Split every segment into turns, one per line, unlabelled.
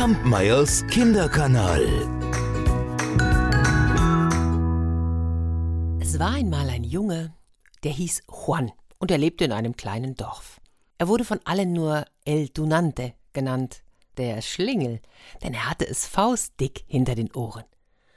Kampmeyers Kinderkanal.
Es war einmal ein Junge, der hieß Juan und er lebte in einem kleinen Dorf. Er wurde von allen nur El Tunante genannt, der Schlingel, denn er hatte es faustdick hinter den Ohren.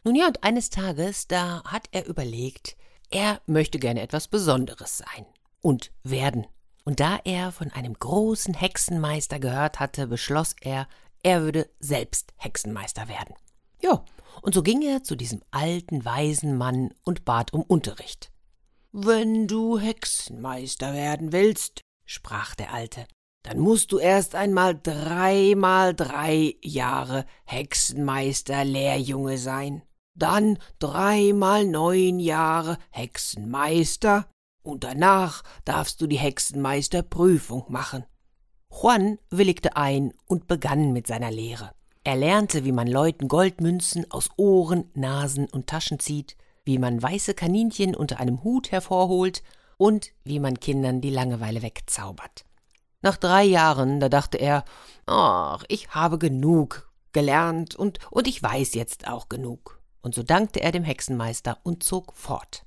Nun ja, und eines Tages, da hat er überlegt, er möchte gerne etwas Besonderes sein und werden. Und da er von einem großen Hexenmeister gehört hatte, beschloss er, er würde selbst Hexenmeister werden. Ja, und so ging er zu diesem alten, weisen Mann und bat um Unterricht. Wenn du Hexenmeister werden willst, sprach der Alte, dann musst du erst einmal dreimal drei Jahre Hexenmeister Lehrjunge sein, dann dreimal neun Jahre Hexenmeister, und danach darfst du die Hexenmeisterprüfung machen. Juan willigte ein und begann mit seiner Lehre. Er lernte, wie man Leuten Goldmünzen aus Ohren, Nasen und Taschen zieht, wie man weiße Kaninchen unter einem Hut hervorholt und wie man Kindern die Langeweile wegzaubert. Nach drei Jahren, da dachte er, ach, ich habe genug gelernt und, und ich weiß jetzt auch genug. Und so dankte er dem Hexenmeister und zog fort.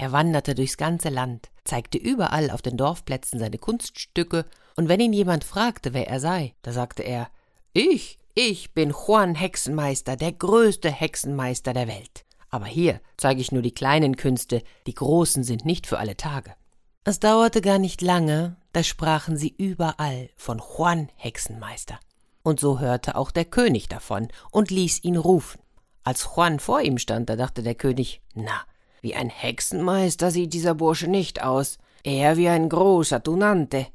Er wanderte durchs ganze Land, zeigte überall auf den Dorfplätzen seine Kunststücke, und wenn ihn jemand fragte, wer er sei, da sagte er Ich, ich bin Juan Hexenmeister, der größte Hexenmeister der Welt. Aber hier zeige ich nur die kleinen Künste, die großen sind nicht für alle Tage. Es dauerte gar nicht lange, da sprachen sie überall von Juan Hexenmeister. Und so hörte auch der König davon und ließ ihn rufen. Als Juan vor ihm stand, da dachte der König, na, wie ein Hexenmeister sieht dieser Bursche nicht aus, eher wie ein großer Tunante.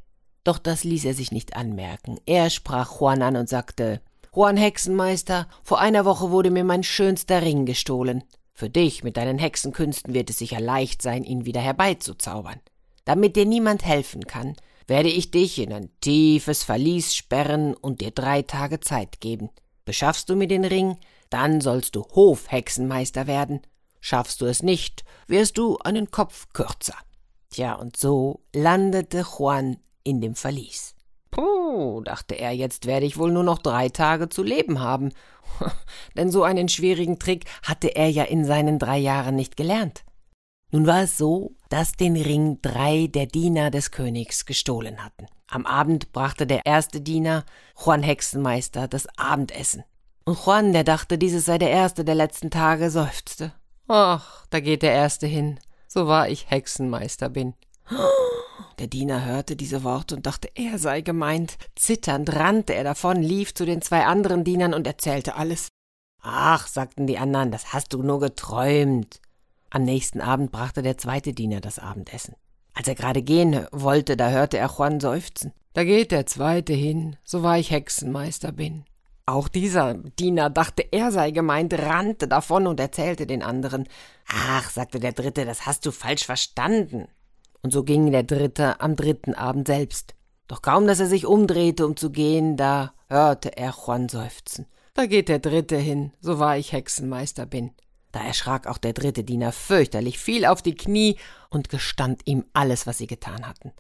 Doch das ließ er sich nicht anmerken. Er sprach Juan an und sagte Juan Hexenmeister, vor einer Woche wurde mir mein schönster Ring gestohlen. Für dich mit deinen Hexenkünsten wird es sicher leicht sein, ihn wieder herbeizuzaubern. Damit dir niemand helfen kann, werde ich dich in ein tiefes Verlies sperren und dir drei Tage Zeit geben. Beschaffst du mir den Ring, dann sollst du Hofhexenmeister werden Schaffst du es nicht, wirst du einen Kopf kürzer. Tja, und so landete Juan in dem Verlies. Puh, dachte er, jetzt werde ich wohl nur noch drei Tage zu leben haben. Denn so einen schwierigen Trick hatte er ja in seinen drei Jahren nicht gelernt. Nun war es so, dass den Ring drei der Diener des Königs gestohlen hatten. Am Abend brachte der erste Diener, Juan Hexenmeister, das Abendessen. Und Juan, der dachte, dieses sei der erste der letzten Tage, seufzte. Ach, da geht der Erste hin, so wahr ich Hexenmeister bin. Der Diener hörte diese Worte und dachte, er sei gemeint. Zitternd rannte er davon, lief zu den zwei anderen Dienern und erzählte alles. Ach, sagten die anderen, das hast du nur geträumt. Am nächsten Abend brachte der zweite Diener das Abendessen. Als er gerade gehen wollte, da hörte er Juan seufzen. Da geht der zweite hin, so wahr ich Hexenmeister bin. Auch dieser Diener dachte, er sei gemeint, rannte davon und erzählte den anderen. Ach, sagte der Dritte, das hast du falsch verstanden. Und so ging der Dritte am dritten Abend selbst. Doch kaum, dass er sich umdrehte, um zu gehen, da hörte er Juan seufzen. Da geht der Dritte hin, so wahr ich Hexenmeister bin. Da erschrak auch der dritte Diener fürchterlich, fiel auf die Knie und gestand ihm alles, was sie getan hatten.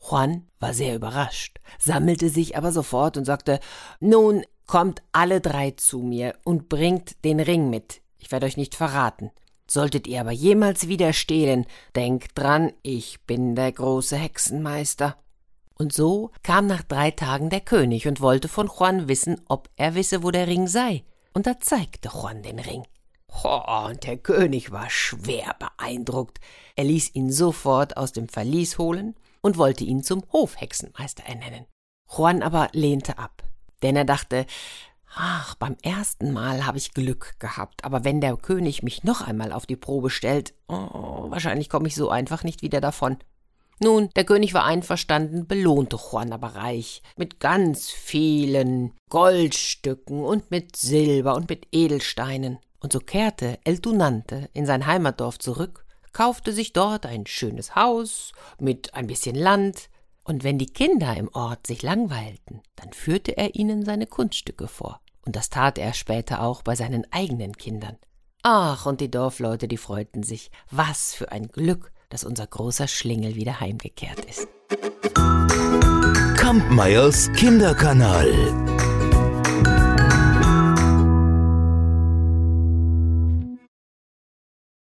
Juan war sehr überrascht, sammelte sich aber sofort und sagte Nun, Kommt alle drei zu mir und bringt den Ring mit. Ich werde euch nicht verraten. Solltet ihr aber jemals wieder stehlen, denkt dran, ich bin der große Hexenmeister. Und so kam nach drei Tagen der König und wollte von Juan wissen, ob er wisse, wo der Ring sei. Und da zeigte Juan den Ring. Oh, und der König war schwer beeindruckt. Er ließ ihn sofort aus dem Verlies holen und wollte ihn zum Hofhexenmeister ernennen. Juan aber lehnte ab denn er dachte, ach, beim ersten Mal habe ich Glück gehabt, aber wenn der König mich noch einmal auf die Probe stellt, oh, wahrscheinlich komme ich so einfach nicht wieder davon. Nun, der König war einverstanden, belohnte Juan aber reich, mit ganz vielen Goldstücken und mit Silber und mit Edelsteinen. Und so kehrte El Tunante in sein Heimatdorf zurück, kaufte sich dort ein schönes Haus mit ein bisschen Land, und wenn die Kinder im Ort sich langweilten, dann führte er ihnen seine Kunststücke vor. Und das tat er später auch bei seinen eigenen Kindern. Ach, und die Dorfleute, die freuten sich. Was für ein Glück, dass unser großer Schlingel wieder heimgekehrt ist.
Kampmeyers Kinderkanal.